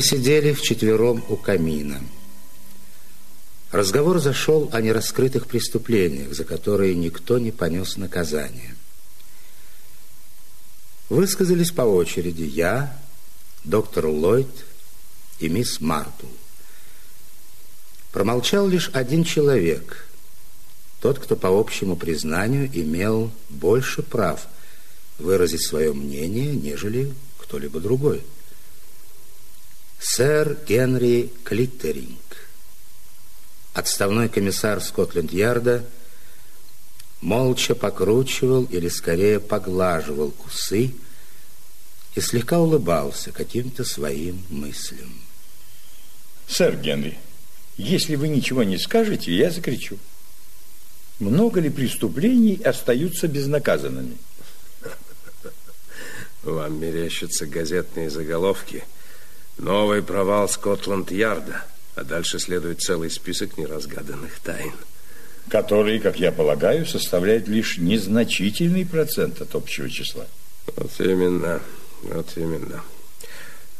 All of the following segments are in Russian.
Мы сидели вчетвером у камина. Разговор зашел о нераскрытых преступлениях, за которые никто не понес наказание. Высказались по очереди я, доктор Ллойд и мисс Мартл. Промолчал лишь один человек, тот, кто по общему признанию имел больше прав выразить свое мнение, нежели кто-либо другой – Сэр Генри Клиттеринг, отставной комиссар Скотленд-Ярда, молча покручивал или скорее поглаживал усы и слегка улыбался каким-то своим мыслям. Сэр Генри, если вы ничего не скажете, я закричу. Много ли преступлений остаются безнаказанными? Вам мерещатся газетные заголовки – Новый провал Скотланд-Ярда, а дальше следует целый список неразгаданных тайн. Который, как я полагаю, составляет лишь незначительный процент от общего числа. Вот именно, вот именно.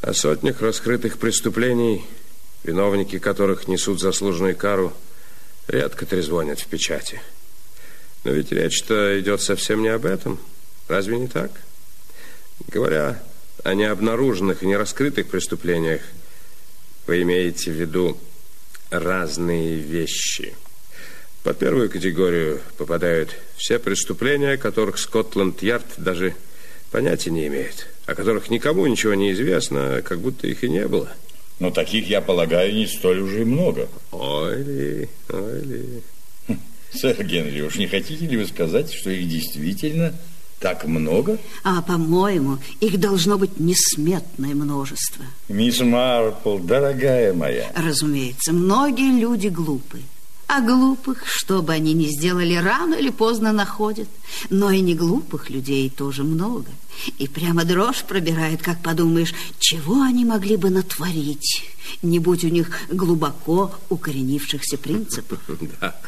О сотнях раскрытых преступлений, виновники которых несут заслуженную кару, редко трезвонят в печати. Но ведь речь-то идет совсем не об этом. Разве не так? Говоря о необнаруженных и нераскрытых преступлениях вы имеете в виду разные вещи. Под первую категорию попадают все преступления, о которых Скотланд-Ярд даже понятия не имеет, о которых никому ничего не известно, как будто их и не было. Но таких, я полагаю, не столь уже и много. Ой ли, ой ли. Хм, сэр Генри, уж не хотите ли вы сказать, что их действительно так много? А, по-моему, их должно быть несметное множество. Мисс Марпл, дорогая моя. Разумеется, многие люди глупы. А глупых, что бы они ни сделали, рано или поздно находят. Но и не глупых людей тоже много. И прямо дрожь пробирает, как подумаешь, чего они могли бы натворить, не будь у них глубоко укоренившихся принципов. Да,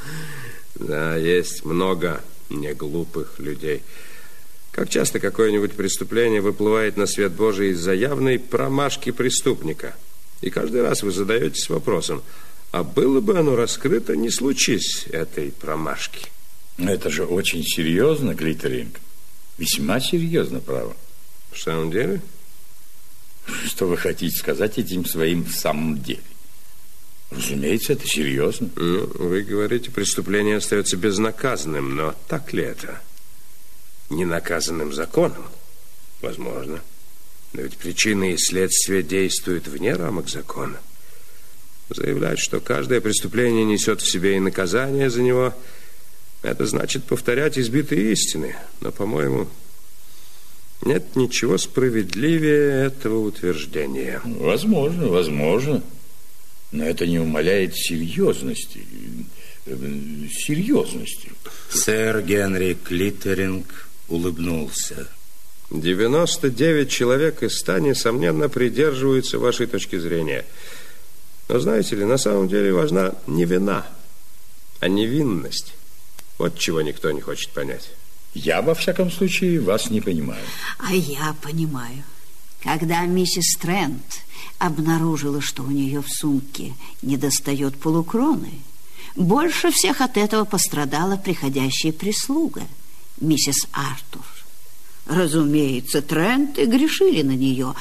да, есть много неглупых людей. Как часто какое-нибудь преступление выплывает на свет Божий из-за явной промашки преступника. И каждый раз вы задаетесь вопросом, а было бы оно раскрыто, не случись этой промашки? Это же очень серьезно, Глиттеринг. Весьма серьезно, право. В самом деле? Что вы хотите сказать этим своим в самом деле? Разумеется, это серьезно. Ну, вы говорите, преступление остается безнаказанным, но так ли это? Ненаказанным законом? Возможно. Но ведь причины и следствия действуют вне рамок закона. Заявлять, что каждое преступление несет в себе и наказание за него, это значит повторять избитые истины. Но, по-моему, нет ничего справедливее этого утверждения. Возможно, возможно. Но это не умаляет серьезности. Э, серьезности. Сэр Генри Клиттеринг улыбнулся. 99 человек из 100, несомненно, придерживаются вашей точки зрения. Но знаете ли, на самом деле важна не вина, а невинность. Вот чего никто не хочет понять. Я, во всяком случае, вас не понимаю. А я понимаю. Когда миссис Трент обнаружила, что у нее в сумке недостает полукроны, больше всех от этого пострадала приходящая прислуга – миссис Артур. Разумеется, Тренты грешили на нее,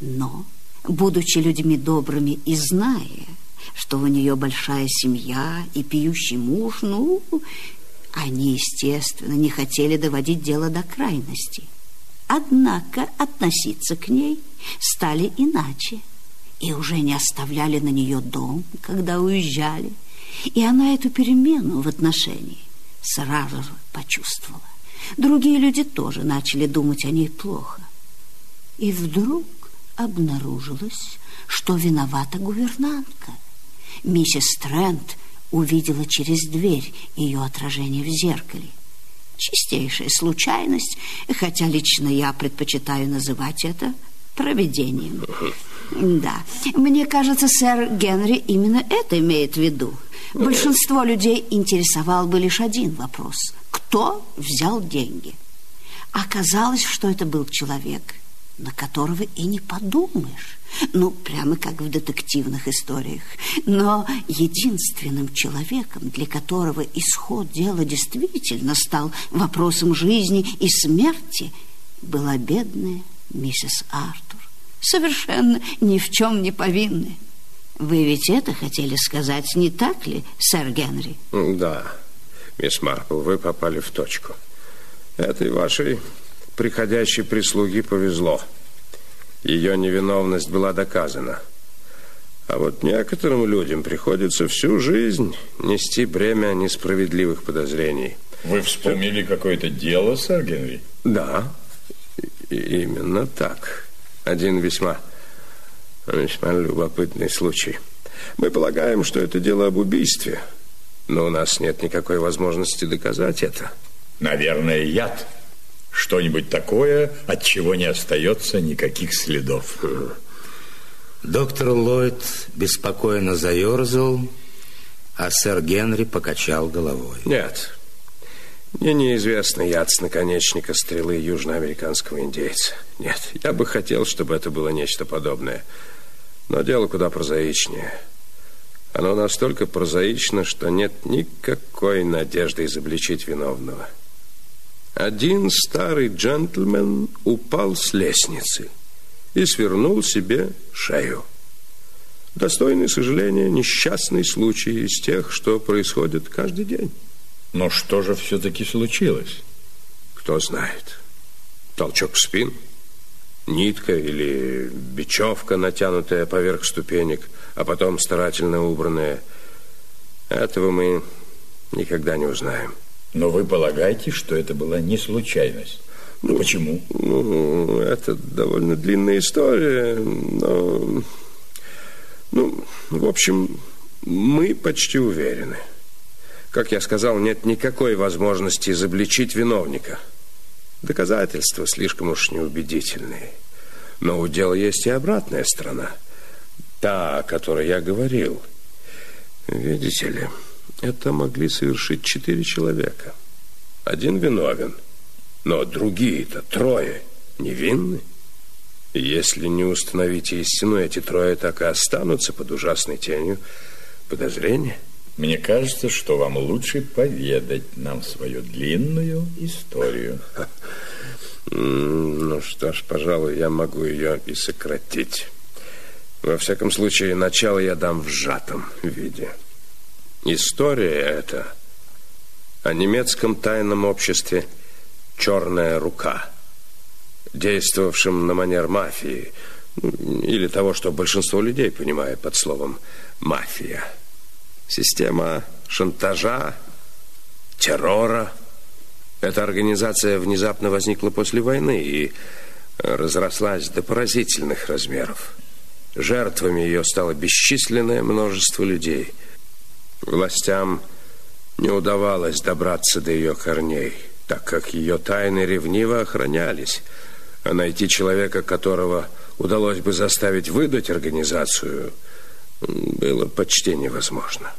но, будучи людьми добрыми и зная, что у нее большая семья и пьющий муж, ну, они, естественно, не хотели доводить дело до крайности. Однако относиться к ней стали иначе и уже не оставляли на нее дом, когда уезжали. И она эту перемену в отношении сразу же почувствовала. Другие люди тоже начали думать о ней плохо. И вдруг обнаружилось, что виновата гувернантка. Миссис Трент увидела через дверь ее отражение в зеркале. Чистейшая случайность, хотя лично я предпочитаю называть это проведением. Да, мне кажется, сэр Генри именно это имеет в виду. Большинство людей интересовал бы лишь один вопрос. Кто взял деньги? Оказалось, что это был человек, на которого и не подумаешь. Ну, прямо как в детективных историях. Но единственным человеком, для которого исход дела действительно стал вопросом жизни и смерти, была бедная миссис Артур. Совершенно ни в чем не повинная. Вы ведь это хотели сказать, не так ли, сэр Генри? Да, мисс Марпл, вы попали в точку. Этой вашей приходящей прислуги повезло. Ее невиновность была доказана. А вот некоторым людям приходится всю жизнь нести бремя несправедливых подозрений. Вы вспомнили какое-то дело, сэр Генри? Да, именно так. Один весьма, весьма любопытный случай. Мы полагаем, что это дело об убийстве, но у нас нет никакой возможности доказать это. Наверное, яд. Что-нибудь такое, от чего не остается никаких следов. Доктор Ллойд беспокойно заерзал, а сэр Генри покачал головой. Нет, мне неизвестно яд с наконечника стрелы южноамериканского индейца. Нет, я бы хотел, чтобы это было нечто подобное. Но дело куда прозаичнее. Оно настолько прозаично, что нет никакой надежды изобличить виновного. Один старый джентльмен упал с лестницы и свернул себе шею. Достойный сожаления несчастный случай из тех, что происходит каждый день. Но что же все-таки случилось? Кто знает. Толчок в спину, нитка или бечевка, натянутая поверх ступенек, а потом старательно убранная. Этого мы никогда не узнаем. Но вы полагаете, что это была не случайность? Ну, почему? Ну, это довольно длинная история, но... Ну, в общем, мы почти уверены. Как я сказал, нет никакой возможности изобличить виновника. Доказательства слишком уж неубедительные. Но у дела есть и обратная сторона. Та, о которой я говорил. Видите ли... Это могли совершить четыре человека. Один виновен, но другие-то трое невинны. Если не установить истину, эти трое так и останутся под ужасной тенью подозрения. Мне кажется, что вам лучше поведать нам свою длинную историю. Ну что ж, пожалуй, я могу ее и сократить. Во всяком случае, начало я дам в сжатом виде. История эта о немецком тайном обществе «Черная рука», действовавшем на манер мафии, ну, или того, что большинство людей понимает под словом «мафия». Система шантажа, террора. Эта организация внезапно возникла после войны и разрослась до поразительных размеров. Жертвами ее стало бесчисленное множество людей – Властям не удавалось добраться до ее корней, так как ее тайны ревниво охранялись, а найти человека, которого удалось бы заставить выдать организацию, было почти невозможно.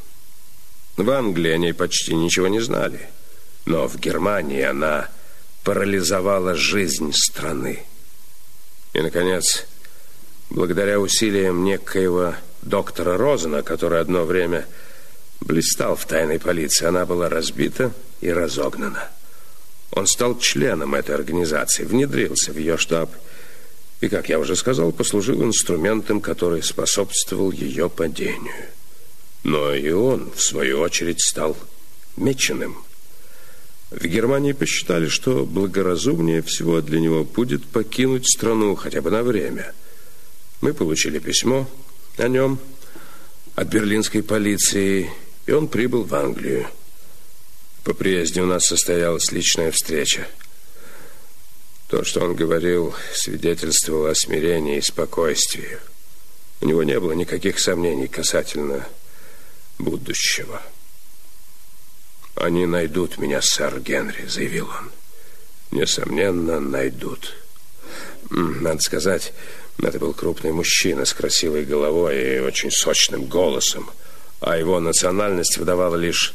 В Англии о ней почти ничего не знали, но в Германии она парализовала жизнь страны. И, наконец, благодаря усилиям некоего доктора Розена, который одно время блистал в тайной полиции. Она была разбита и разогнана. Он стал членом этой организации, внедрился в ее штаб и, как я уже сказал, послужил инструментом, который способствовал ее падению. Но и он, в свою очередь, стал меченым. В Германии посчитали, что благоразумнее всего для него будет покинуть страну хотя бы на время. Мы получили письмо о нем от берлинской полиции и он прибыл в Англию. По приезде у нас состоялась личная встреча. То, что он говорил, свидетельствовало о смирении и спокойствии. У него не было никаких сомнений касательно будущего. Они найдут меня, сэр Генри, заявил он. Несомненно, найдут. Надо сказать, это был крупный мужчина с красивой головой и очень сочным голосом, а его национальность выдавала лишь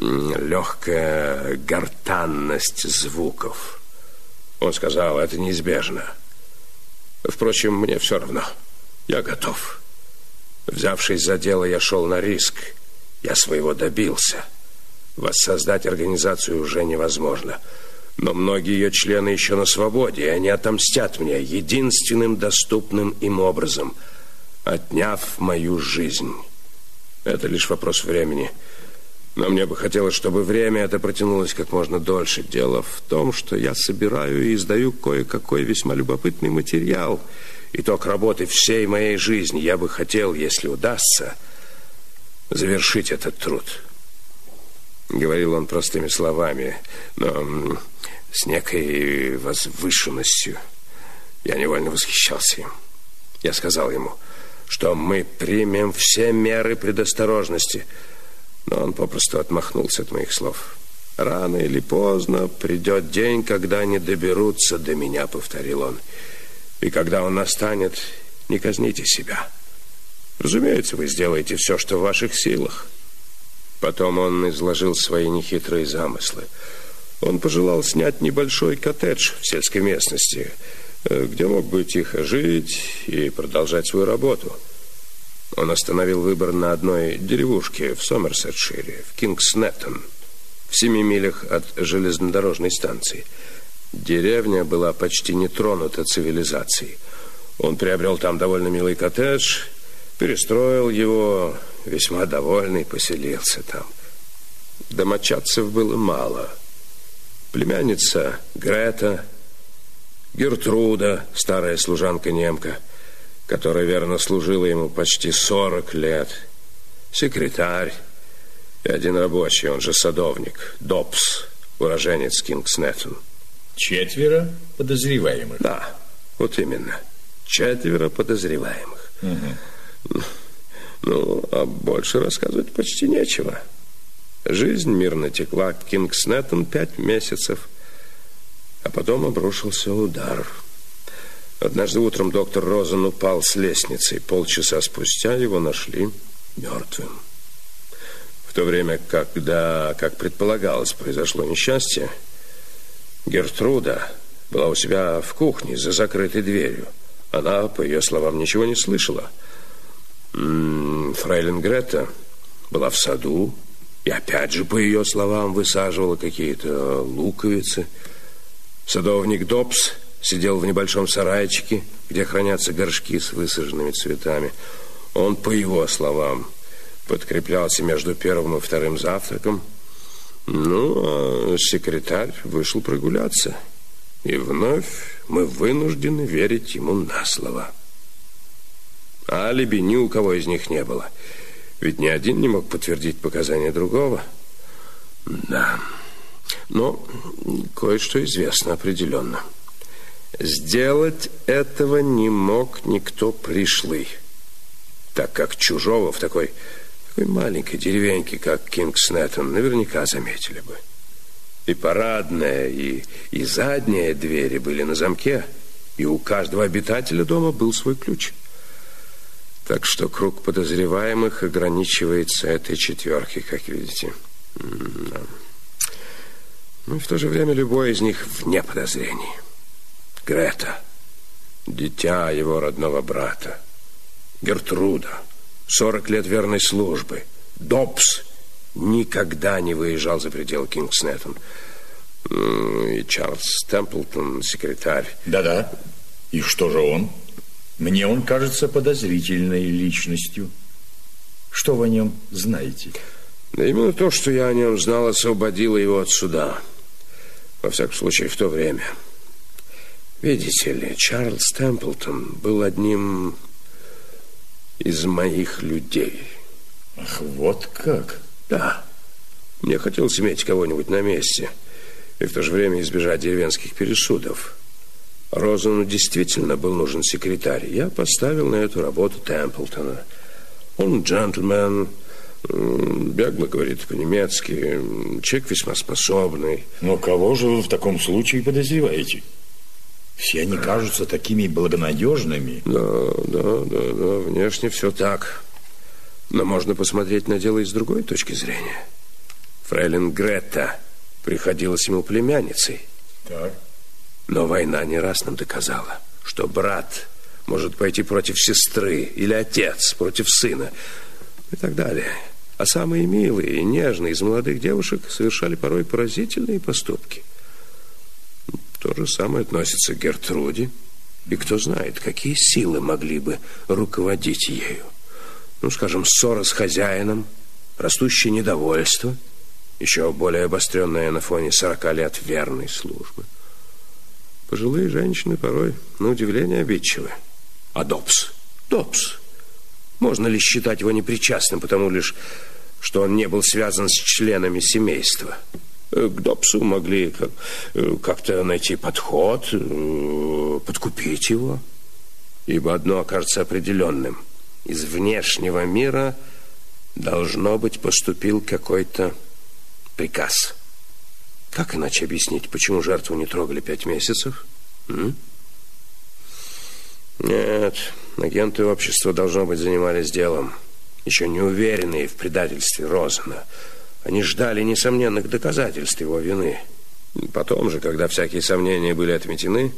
легкая гортанность звуков. Он сказал, это неизбежно. Впрочем, мне все равно. Я готов. Взявшись за дело, я шел на риск. Я своего добился. Воссоздать организацию уже невозможно. Но многие ее члены еще на свободе, и они отомстят мне единственным доступным им образом, отняв мою жизнь. Это лишь вопрос времени. Но мне бы хотелось, чтобы время это протянулось как можно дольше. Дело в том, что я собираю и издаю кое-какой весьма любопытный материал. Итог работы всей моей жизни. Я бы хотел, если удастся, завершить этот труд. Говорил он простыми словами, но с некой возвышенностью. Я невольно восхищался им. Я сказал ему, что мы примем все меры предосторожности – но он попросту отмахнулся от моих слов. «Рано или поздно придет день, когда они доберутся до меня», — повторил он. «И когда он настанет, не казните себя. Разумеется, вы сделаете все, что в ваших силах». Потом он изложил свои нехитрые замыслы. Он пожелал снять небольшой коттедж в сельской местности, э, где мог бы тихо жить и продолжать свою работу — он остановил выбор на одной деревушке в Сомерсетшире, в Кингснеттон, в семи милях от железнодорожной станции. Деревня была почти не тронута цивилизацией. Он приобрел там довольно милый коттедж, перестроил его, весьма довольный, поселился там. Домочадцев было мало. Племянница Грета, Гертруда, старая служанка-немка – которая верно служила ему почти 40 лет, секретарь и один рабочий, он же садовник, Добс, уроженец Кингснеттон. Четверо подозреваемых? Да, вот именно. Четверо подозреваемых. Угу. Ну, а больше рассказывать почти нечего. Жизнь мирно текла к Кингснеттон пять месяцев, а потом обрушился удар – Однажды утром доктор Розен упал с лестницы. Полчаса спустя его нашли мертвым. В то время, когда, как предполагалось, произошло несчастье, Гертруда была у себя в кухне за закрытой дверью. Она, по ее словам, ничего не слышала. Фрейлин Грета была в саду и, опять же, по ее словам, высаживала какие-то луковицы. Садовник Добс сидел в небольшом сарайчике, где хранятся горшки с высаженными цветами. Он, по его словам, подкреплялся между первым и вторым завтраком. Ну, а секретарь вышел прогуляться. И вновь мы вынуждены верить ему на слово. Алиби ни у кого из них не было. Ведь ни один не мог подтвердить показания другого. Да, но кое-что известно определенно. Сделать этого не мог никто пришлый, так как чужого в такой, такой маленькой деревеньке, как Кингснеттон, наверняка заметили бы. И парадная, и, и задняя двери были на замке, и у каждого обитателя дома был свой ключ. Так что круг подозреваемых ограничивается этой четверкой, как видите. Ну, и в то же время любой из них вне подозрений. Грета, дитя его родного брата. Гертруда, 40 лет верной службы. Добс никогда не выезжал за пределы Кингснеттон. И Чарльз Темплтон, секретарь. Да-да. И что же он? Мне он кажется подозрительной личностью. Что вы о нем знаете? Да именно то, что я о нем знал, освободило его от суда. Во всяком случае, в то время. Видите ли, Чарльз Темплтон был одним из моих людей. Ах, вот как? Да. Мне хотелось иметь кого-нибудь на месте и в то же время избежать деревенских пересудов. Розану действительно был нужен секретарь. Я поставил на эту работу Темплтона. Он джентльмен, Бегло говорит по-немецки. Человек весьма способный. Но кого же вы в таком случае подозреваете? Все они кажутся такими благонадежными. Да, да, да, да, внешне все так. Но можно посмотреть на дело и с другой точки зрения. Фрейлин Гретта приходилась ему племянницей. Так. Но война не раз нам доказала, что брат может пойти против сестры или отец против сына и так далее. А самые милые и нежные из молодых девушек совершали порой поразительные поступки – то же самое относится к Гертруде. И кто знает, какие силы могли бы руководить ею. Ну, скажем, ссора с хозяином, растущее недовольство, еще более обостренное на фоне сорока лет верной службы. Пожилые женщины порой, на удивление, обидчивы. А Добс? Добс. Можно ли считать его непричастным, потому лишь, что он не был связан с членами семейства? Э, к Добсу могли э, как-то найти подход, э, подкупить его. Ибо одно окажется определенным. Из внешнего мира должно быть поступил какой-то приказ. Как иначе объяснить, почему жертву не трогали пять месяцев? М? Нет, агенты общества, должно быть, занимались делом, еще не уверенные в предательстве Розена – они ждали несомненных доказательств его вины. Потом же, когда всякие сомнения были отметены,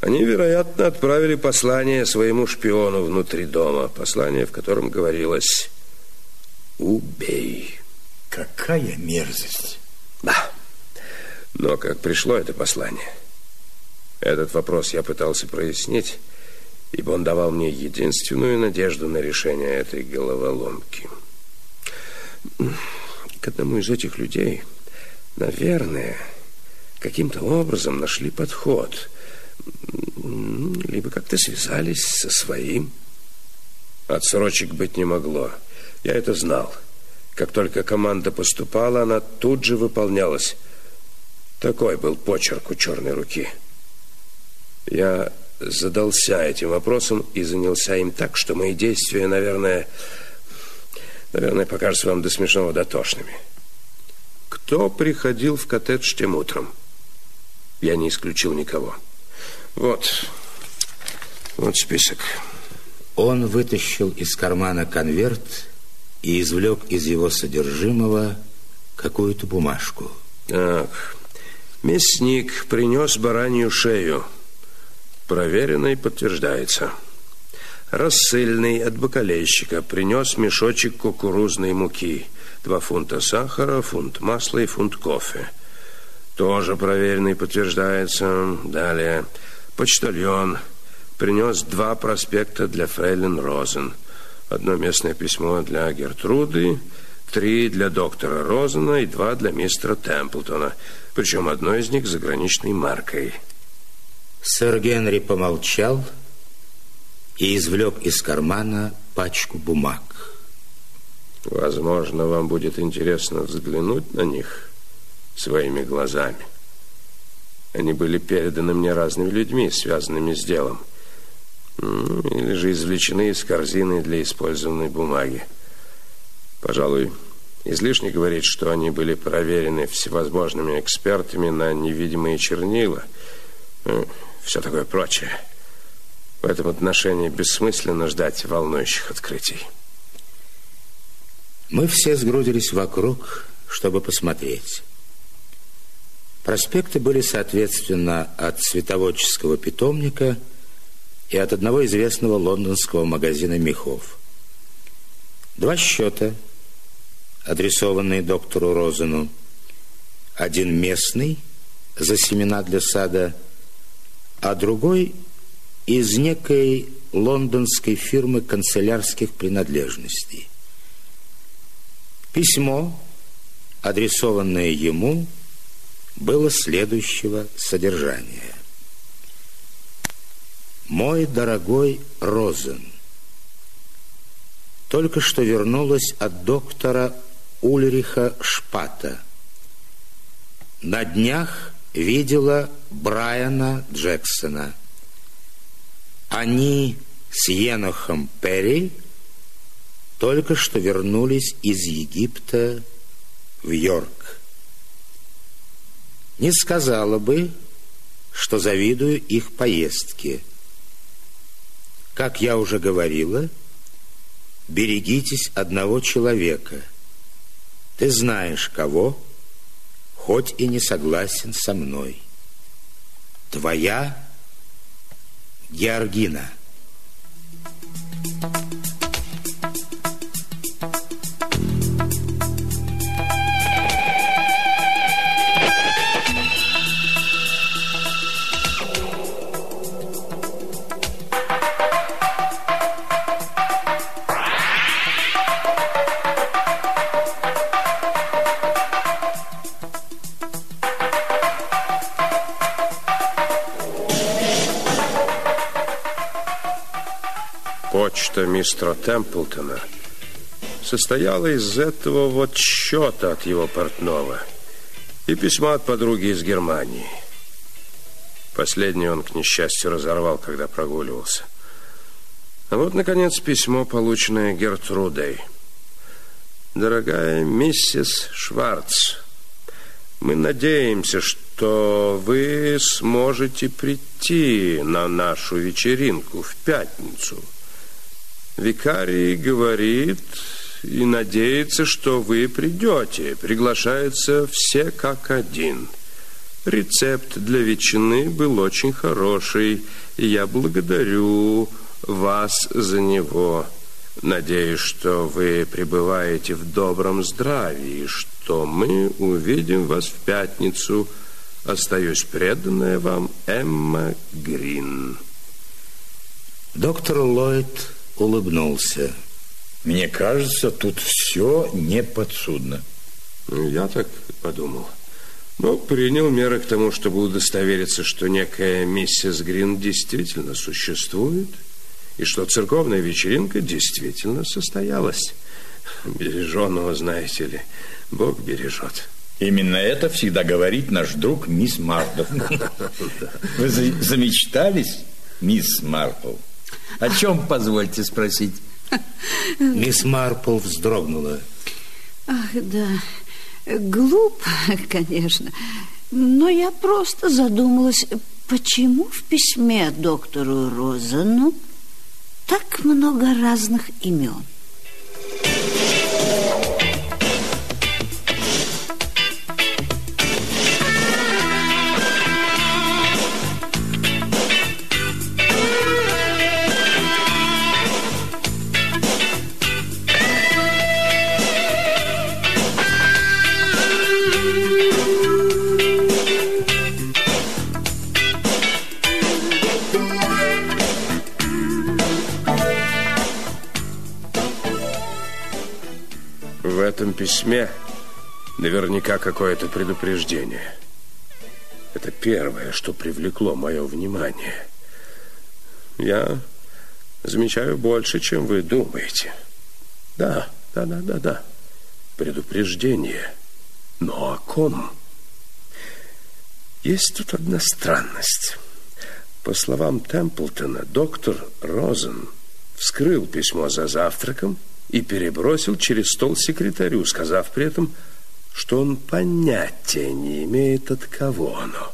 они, вероятно, отправили послание своему шпиону внутри дома. Послание, в котором говорилось «Убей». Какая мерзость. Да. Но как пришло это послание? Этот вопрос я пытался прояснить, ибо он давал мне единственную надежду на решение этой головоломки к одному из этих людей, наверное, каким-то образом нашли подход. Либо как-то связались со своим. Отсрочек быть не могло. Я это знал. Как только команда поступала, она тут же выполнялась. Такой был почерк у черной руки. Я задался этим вопросом и занялся им так, что мои действия, наверное, Наверное, покажется вам до смешного дотошными. Кто приходил в коттедж тем утром? Я не исключил никого. Вот, вот список. Он вытащил из кармана конверт и извлек из его содержимого какую-то бумажку. Так, мясник принес баранью шею. Проверено и подтверждается. Рассыльный от бакалейщика принес мешочек кукурузной муки, два фунта сахара, фунт масла и фунт кофе. Тоже проверенный подтверждается. Далее, почтальон принес два проспекта для фрейлин Розен. Одно местное письмо для Гертруды, три для доктора Розена и два для мистера Темплтона. Причем одно из них заграничной маркой. Сэр Генри помолчал и извлек из кармана пачку бумаг. Возможно, вам будет интересно взглянуть на них своими глазами. Они были переданы мне разными людьми, связанными с делом. Или же извлечены из корзины для использованной бумаги. Пожалуй, излишне говорить, что они были проверены всевозможными экспертами на невидимые чернила. Все такое прочее. В этом отношении бессмысленно ждать волнующих открытий. Мы все сгрудились вокруг, чтобы посмотреть. Проспекты были, соответственно, от цветоводческого питомника и от одного известного лондонского магазина мехов. Два счета, адресованные доктору Розену. Один местный за семена для сада, а другой из некой лондонской фирмы канцелярских принадлежностей. Письмо, адресованное ему, было следующего содержания. «Мой дорогой Розен, только что вернулась от доктора Ульриха Шпата. На днях видела Брайана только что вернулись из Египта в Йорк. Не сказала бы, что завидую их поездке. Как я уже говорила, берегитесь одного человека. Ты знаешь кого, хоть и не согласен со мной. Твоя Георгина. почта мистера Темплтона состояла из этого вот счета от его портного и письма от подруги из Германии. Последнее он, к несчастью, разорвал, когда прогуливался. А вот, наконец, письмо, полученное Гертрудой. «Дорогая миссис Шварц, мы надеемся, что вы сможете прийти на нашу вечеринку в пятницу». Викарий говорит и надеется, что вы придете. Приглашаются все как один. Рецепт для ветчины был очень хороший, и я благодарю вас за него. Надеюсь, что вы пребываете в добром здравии, что мы увидим вас в пятницу. Остаюсь преданная вам Эмма Грин. Доктор Ллойд улыбнулся. Мне кажется, тут все неподсудно. Ну, я так подумал. Но принял меры к тому, чтобы удостовериться, что некая миссис Грин действительно существует, и что церковная вечеринка действительно состоялась. Береженного, знаете ли, Бог бережет. Именно это всегда говорит наш друг мисс Марпл. Вы замечтались, мисс Марпл? О чем, позвольте спросить? Мисс Марпл вздрогнула. Ах, да, глупо, конечно. Но я просто задумалась, почему в письме доктору Розану так много разных имен? этом письме наверняка какое-то предупреждение. Это первое, что привлекло мое внимание. Я замечаю больше, чем вы думаете. Да, да, да, да, да. Предупреждение. Но о ком? Есть тут одна странность. По словам Темплтона, доктор Розен вскрыл письмо за завтраком и перебросил через стол секретарю, сказав при этом, что он понятия не имеет, от кого оно.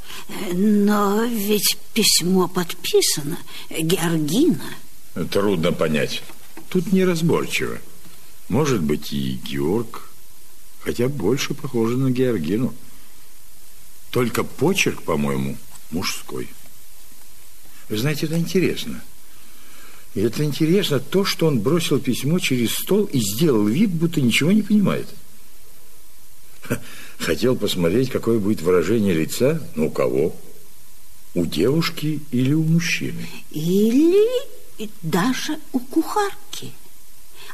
Но ведь письмо подписано Георгина. Трудно понять. Тут неразборчиво. Может быть, и Георг, хотя больше похоже на Георгину. Только почерк, по-моему, мужской. Вы знаете, это интересно. И это интересно, то, что он бросил письмо через стол и сделал вид, будто ничего не понимает. Хотел посмотреть, какое будет выражение лица, ну, у кого? У девушки или у мужчины? Или даже у кухарки.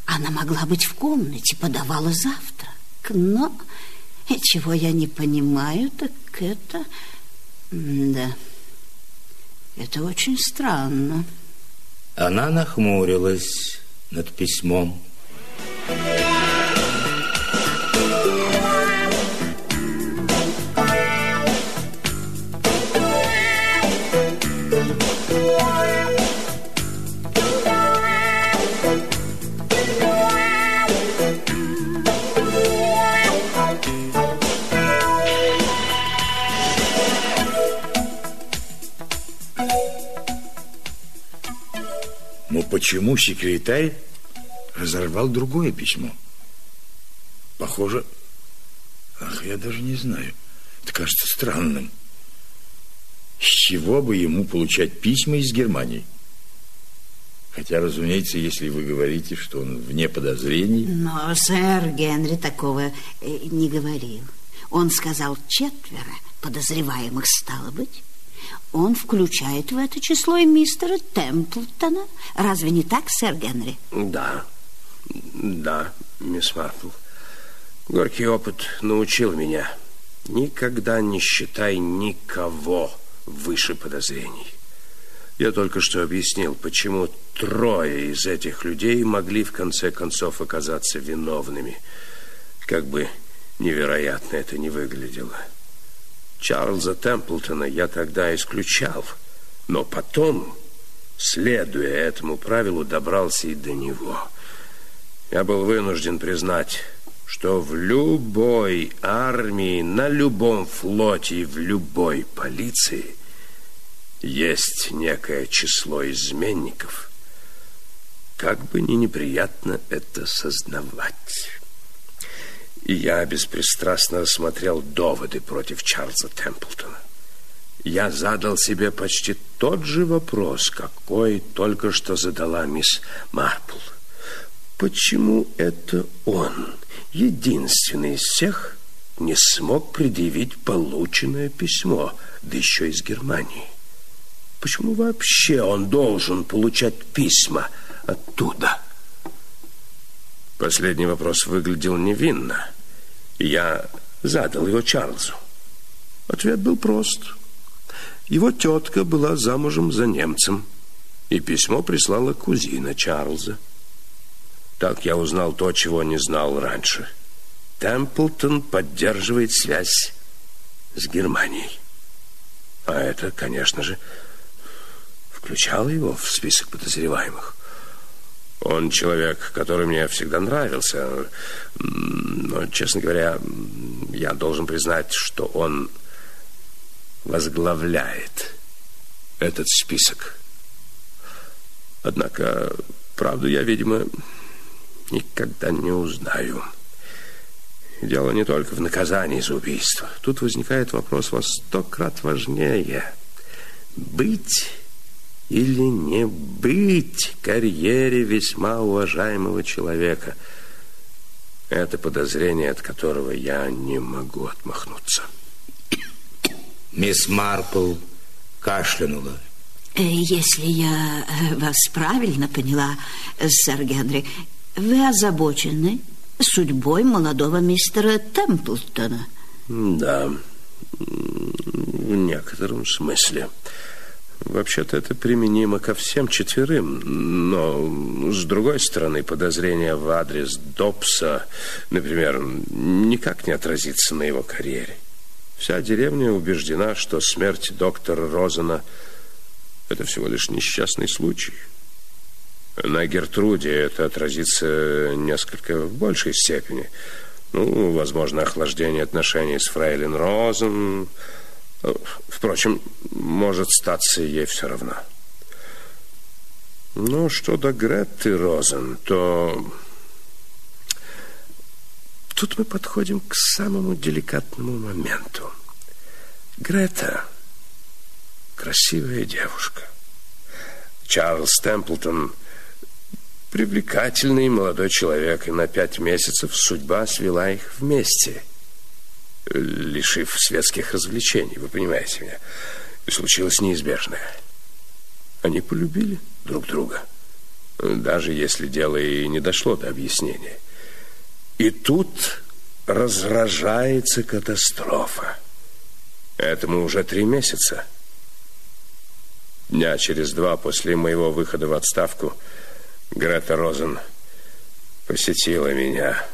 Она могла быть в комнате, подавала завтрак. Но чего я не понимаю, так это... Да, это очень странно. Она нахмурилась над письмом. Почему секретарь разорвал другое письмо? Похоже... Ах, я даже не знаю. Это кажется странным. С чего бы ему получать письма из Германии? Хотя, разумеется, если вы говорите, что он вне подозрений... Но сэр Генри такого э, не говорил. Он сказал четверо подозреваемых, стало быть. Он включает в это число и мистера Темплтона. Разве не так, сэр Генри? Да, да, мисс Марпл. Горький опыт научил меня. Никогда не считай никого выше подозрений. Я только что объяснил, почему трое из этих людей могли в конце концов оказаться виновными. Как бы невероятно это не выглядело. Чарльза Темплтона я тогда исключал, но потом, следуя этому правилу, добрался и до него. Я был вынужден признать, что в любой армии, на любом флоте и в любой полиции есть некое число изменников, как бы ни неприятно это сознавать. И я беспристрастно рассмотрел доводы против Чарльза Темплтона. Я задал себе почти тот же вопрос, какой только что задала мисс Марпл. Почему это он, единственный из всех, не смог предъявить полученное письмо, да еще из Германии? Почему вообще он должен получать письма оттуда? Последний вопрос выглядел невинно. Я задал его Чарльзу. Ответ был прост. Его тетка была замужем за немцем, и письмо прислала кузина Чарльза. Так я узнал то, чего не знал раньше. Темплтон поддерживает связь с Германией. А это, конечно же, включало его в список подозреваемых. Он человек, который мне всегда нравился. Но, честно говоря, я должен признать, что он возглавляет этот список. Однако, правду я, видимо, никогда не узнаю. Дело не только в наказании за убийство. Тут возникает вопрос во сто крат важнее. Быть или не быть карьере весьма уважаемого человека. Это подозрение, от которого я не могу отмахнуться. Мисс Марпл кашлянула. Э, если я э, вас правильно поняла, сэр Генри, вы озабочены судьбой молодого мистера Темплтона. Да, в некотором смысле. Вообще-то это применимо ко всем четверым, но, с другой стороны, подозрение в адрес Добса, например, никак не отразится на его карьере. Вся деревня убеждена, что смерть доктора Розена – это всего лишь несчастный случай. На Гертруде это отразится несколько в большей степени. Ну, возможно, охлаждение отношений с Фрейлин Розен – Впрочем, может статься ей все равно. Ну, что до Гретты Розен, то тут мы подходим к самому деликатному моменту. Грета – красивая девушка. Чарльз Темплтон – привлекательный молодой человек, и на пять месяцев судьба свела их вместе – лишив светских развлечений, вы понимаете меня. И случилось неизбежное. Они полюбили друг друга, даже если дело и не дошло до объяснения. И тут разражается катастрофа. Этому уже три месяца. Дня через два после моего выхода в отставку Грета Розен посетила меня.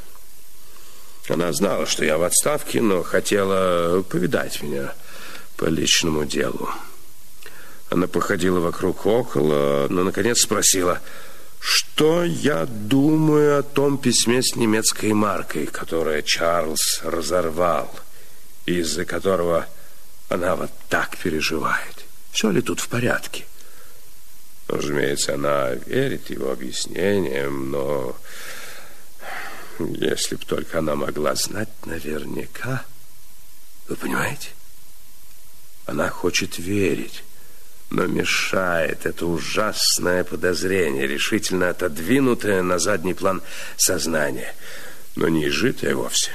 Она знала, что я в отставке, но хотела повидать меня по личному делу. Она походила вокруг около, но, наконец, спросила, что я думаю о том письме с немецкой маркой, которое Чарльз разорвал, из-за которого она вот так переживает. Все ли тут в порядке? Разумеется, она верит его объяснениям, но если б только она могла знать наверняка, вы понимаете? Она хочет верить, но мешает это ужасное подозрение, решительно отодвинутое на задний план сознания, но не изжитое вовсе.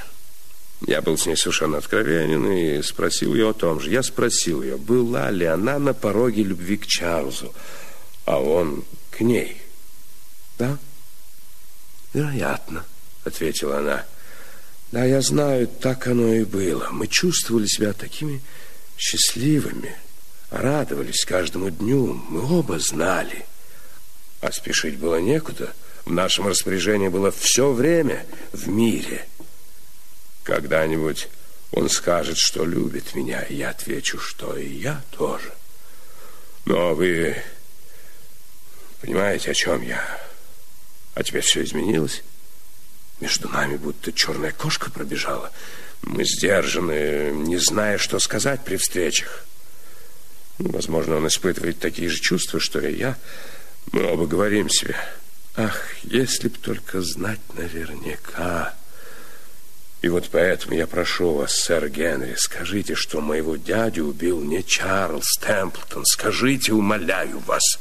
Я был с ней совершенно откровенен и спросил ее о том же. Я спросил ее, была ли она на пороге любви к Чарльзу, а он к ней. Да? Вероятно, ответила она. Да, я знаю, так оно и было. Мы чувствовали себя такими счастливыми, радовались каждому дню. Мы оба знали. А спешить было некуда. В нашем распоряжении было все время в мире. Когда-нибудь он скажет, что любит меня, и я отвечу, что и я тоже. Но вы понимаете, о чем я? А теперь все изменилось? Между нами будто черная кошка пробежала. Мы сдержаны, не зная, что сказать при встречах. Возможно, он испытывает такие же чувства, что и я. Мы оба говорим себе, ах, если б только знать наверняка... И вот поэтому я прошу вас, сэр Генри, скажите, что моего дядю убил не Чарльз Темплтон. Скажите, умоляю вас.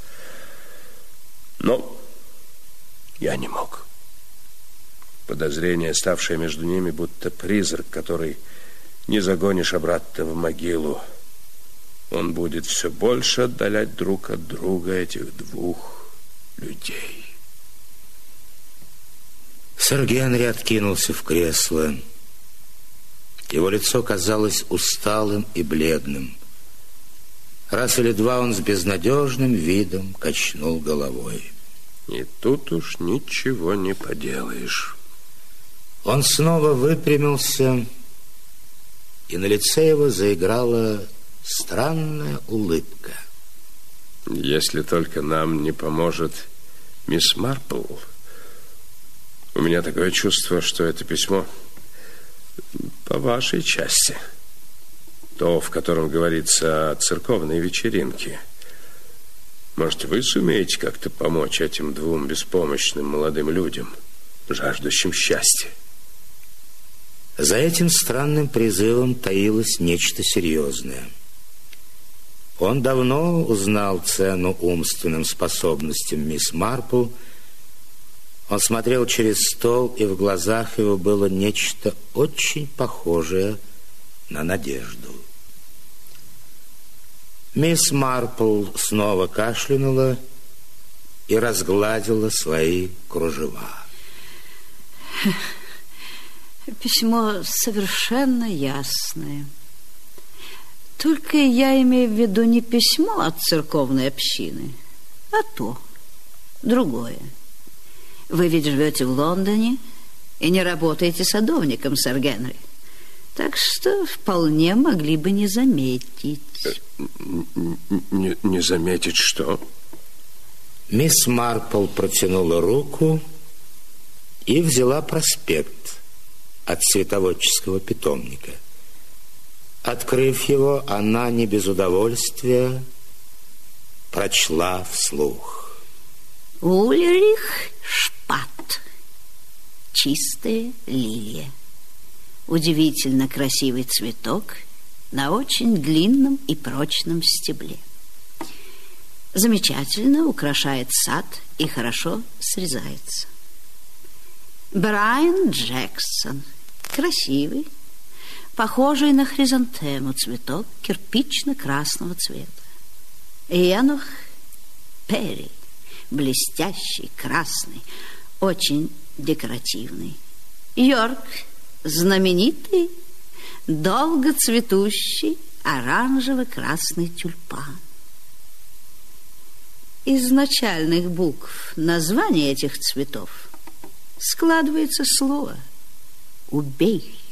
Но я не мог. Подозрение, ставшее между ними, будто призрак, который не загонишь обратно в могилу. Он будет все больше отдалять друг от друга этих двух людей. Сэр Генри откинулся в кресло. Его лицо казалось усталым и бледным. Раз или два он с безнадежным видом качнул головой. И тут уж ничего не поделаешь. Он снова выпрямился, и на лице его заиграла странная улыбка. Если только нам не поможет мисс Марпл, у меня такое чувство, что это письмо по вашей части. То, в котором говорится о церковной вечеринке. Может, вы сумеете как-то помочь этим двум беспомощным молодым людям, жаждущим счастья? За этим странным призывом таилось нечто серьезное. Он давно узнал цену умственным способностям мисс Марпл – он смотрел через стол, и в глазах его было нечто очень похожее на надежду. Мисс Марпл снова кашлянула и разгладила свои кружева. Письмо совершенно ясное. Только я имею в виду не письмо от церковной общины, а то, другое. Вы ведь живете в Лондоне и не работаете садовником, сэр Генри. Так что вполне могли бы не заметить. Э, не, не заметить что? Мисс Марпл протянула руку и взяла проспект от цветоводческого питомника. Открыв его, она не без удовольствия прочла вслух. Ульрих Пат. Чистая лилия. Удивительно красивый цветок на очень длинном и прочном стебле. Замечательно украшает сад и хорошо срезается. Брайан Джексон. Красивый, похожий на хризантему цветок кирпично-красного цвета. Янух Перри. Блестящий, красный, очень декоративный. Йорк знаменитый, долго цветущий оранжево-красный тюльпан. Из начальных букв названия этих цветов складывается слово «убей».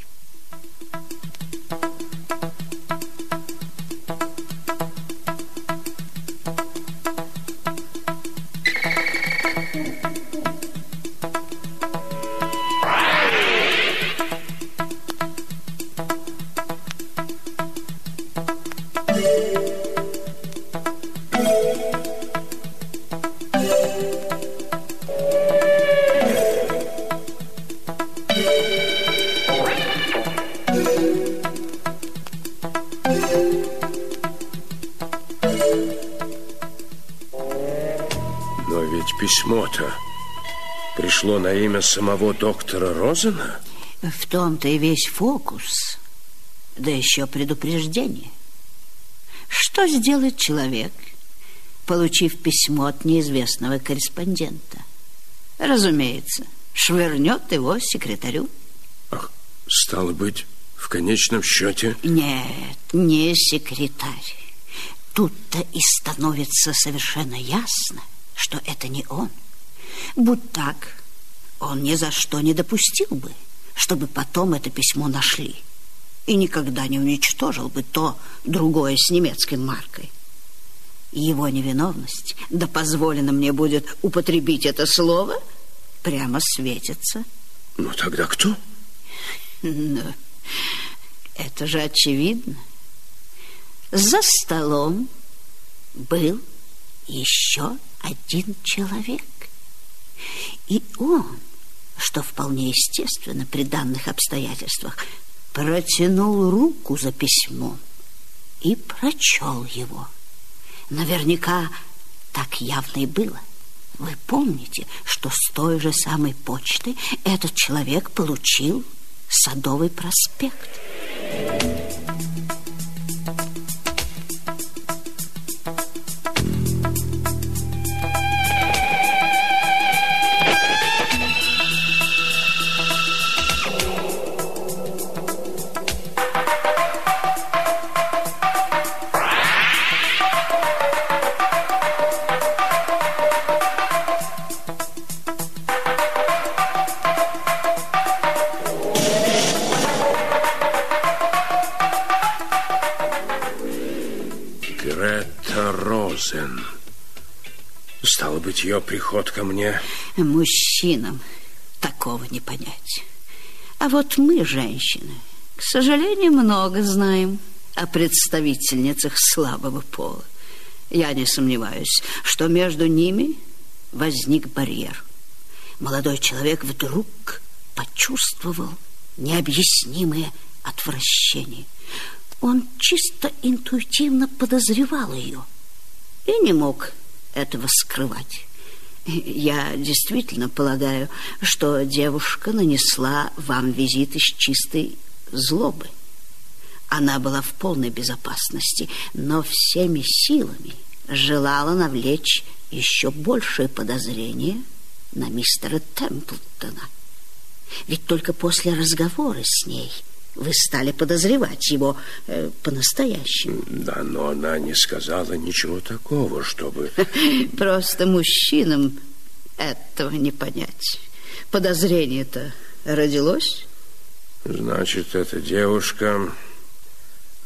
Письмо-то пришло на имя самого доктора Розена? В том-то и весь фокус. Да еще предупреждение. Что сделает человек, получив письмо от неизвестного корреспондента? Разумеется, швырнет его секретарю. Ах, стало быть, в конечном счете... Нет, не секретарь. Тут-то и становится совершенно ясно, что это не он. Будь так, он ни за что не допустил бы, чтобы потом это письмо нашли и никогда не уничтожил бы то другое с немецкой маркой. Его невиновность, да позволено мне будет употребить это слово, прямо светится. Ну, тогда кто? Ну, это же очевидно. За столом был еще один человек. И он, что вполне естественно при данных обстоятельствах, протянул руку за письмом и прочел его. Наверняка так явно и было. Вы помните, что с той же самой почты этот человек получил Садовый проспект. Ее приход ко мне... Мужчинам такого не понять. А вот мы, женщины, к сожалению, много знаем о представительницах слабого пола. Я не сомневаюсь, что между ними возник барьер. Молодой человек вдруг почувствовал необъяснимое отвращение. Он чисто интуитивно подозревал ее и не мог этого скрывать. Я действительно полагаю, что девушка нанесла вам визит из чистой злобы. Она была в полной безопасности, но всеми силами желала навлечь еще большее подозрение на мистера Темплтона. Ведь только после разговора с ней – вы стали подозревать его э, по-настоящему. Да, но она не сказала ничего такого, чтобы... Просто мужчинам этого не понять. Подозрение-то родилось? Значит, эта девушка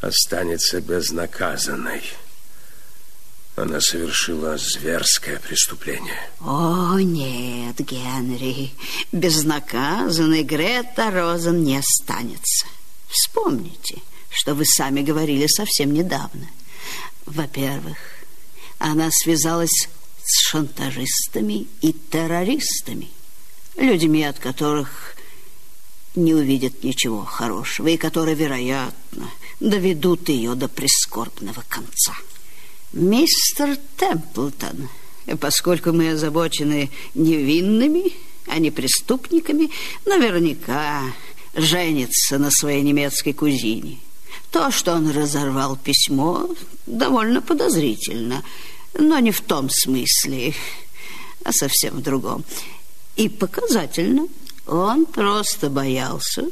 останется безнаказанной. Она совершила зверское преступление. О, нет, Генри, безнаказанной Грета Розен не останется. Вспомните, что вы сами говорили совсем недавно. Во-первых, она связалась с шантажистами и террористами, людьми, от которых не увидят ничего хорошего и которые, вероятно, доведут ее до прискорбного конца. Мистер Темплтон, поскольку мы озабочены невинными, а не преступниками, наверняка женится на своей немецкой кузине. То, что он разорвал письмо, довольно подозрительно, но не в том смысле, а совсем в другом. И показательно, он просто боялся,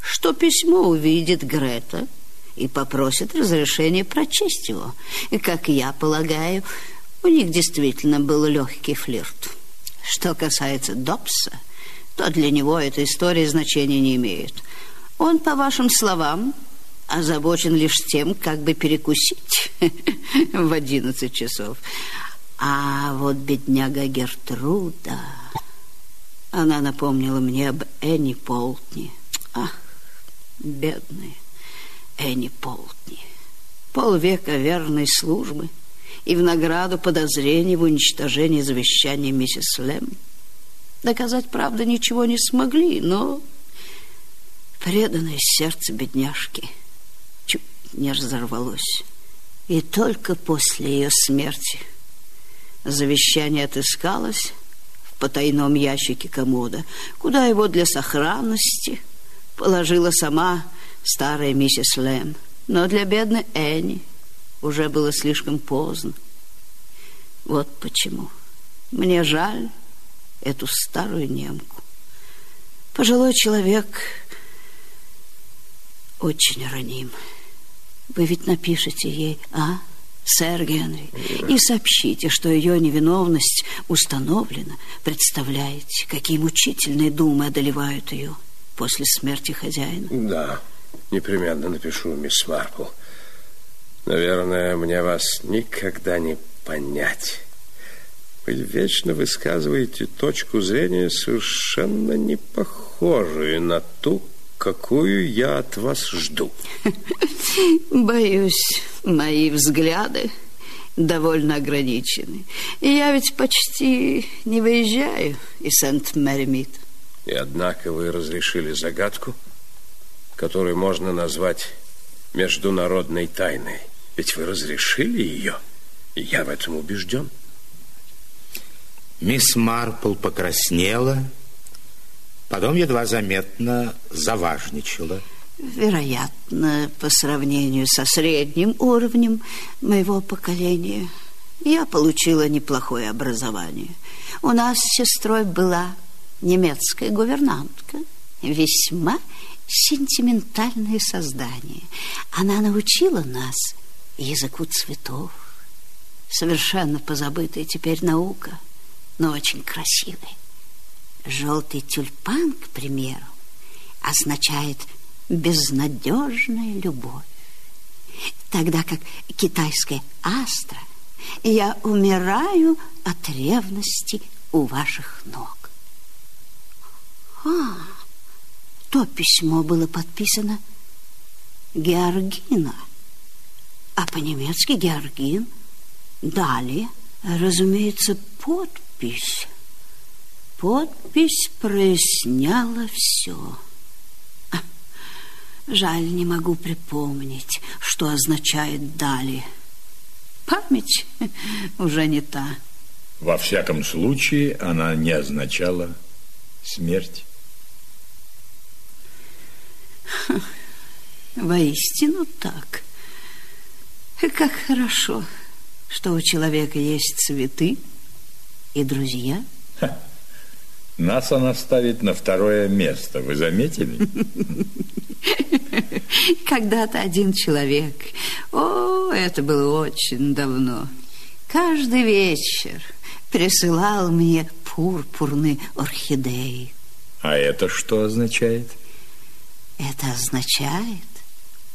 что письмо увидит Грета и попросит разрешения прочесть его. И, как я полагаю, у них действительно был легкий флирт. Что касается Добса, то для него эта история значения не имеет. Он, по вашим словам, озабочен лишь тем, как бы перекусить в одиннадцать часов. А вот бедняга Гертруда... Она напомнила мне об Энни Полтни. Ах, бедная Энни Полтни. Полвека верной службы и в награду подозрений в уничтожении завещания миссис Лэм. Доказать, правда, ничего не смогли, но преданное сердце бедняжки чуть не разорвалось. И только после ее смерти завещание отыскалось, потайном ящике комода, куда его для сохранности положила сама старая миссис Лэм. Но для бедной Энни уже было слишком поздно. Вот почему. Мне жаль эту старую немку. Пожилой человек очень раним. Вы ведь напишете ей, а, сэр Генри, и сообщите, что ее невиновность установлена. Представляете, какие мучительные думы одолевают ее после смерти хозяина? Да, непременно напишу, мисс Марпл. Наверное, мне вас никогда не понять. Вы вечно высказываете точку зрения, совершенно не похожую на ту, какую я от вас жду. Боюсь, мои взгляды довольно ограничены. И я ведь почти не выезжаю из Сент-Мэри-Мид. И однако вы разрешили загадку, которую можно назвать международной тайной. Ведь вы разрешили ее, и я в этом убежден. Мисс Марпл покраснела, потом едва заметно заважничала. Вероятно, по сравнению со средним уровнем моего поколения, я получила неплохое образование. У нас с сестрой была немецкая гувернантка, весьма сентиментальное создание. Она научила нас языку цветов. Совершенно позабытая теперь наука, но очень красивая. Желтый тюльпан, к примеру, означает безнадежная любовь. Тогда как китайская астра я умираю от ревности у ваших ног. А, то письмо было подписано Георгина, а по-немецки Георгин. Далее, разумеется, подпись. Подпись проясняла все. А, жаль, не могу припомнить, что означает «далее». Память уже не та. Во всяком случае, она не означала смерть. Воистину так. Как хорошо, что у человека есть цветы и друзья. Ха. Нас она ставит на второе место. Вы заметили? Когда-то один человек, о, это было очень давно, каждый вечер присылал мне пурпурные орхидеи. А это что означает? Это означает,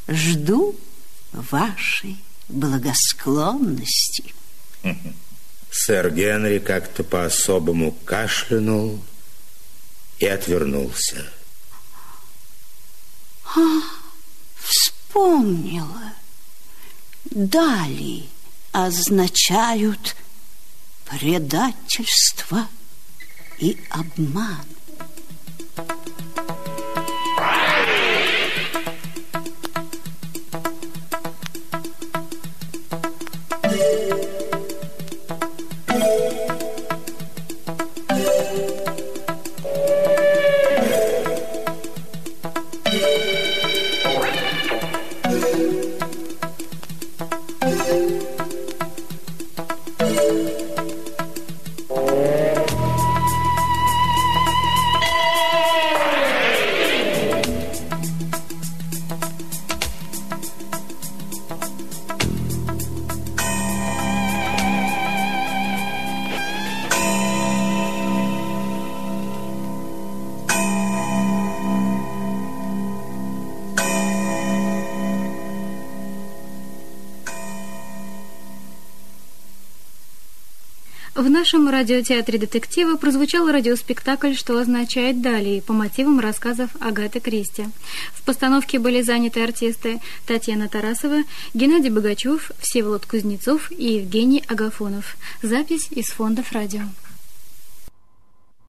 жду вашей благосклонности. Сэр Генри как-то по-особому кашлянул и отвернулся. А, вспомнила. Дали означают предательство и обман. Радиотеатре детектива прозвучал радиоспектакль «Что означает далее» по мотивам рассказов Агаты Кристи. В постановке были заняты артисты Татьяна Тарасова, Геннадий Богачев, Всеволод Кузнецов и Евгений Агафонов. Запись из фондов радио.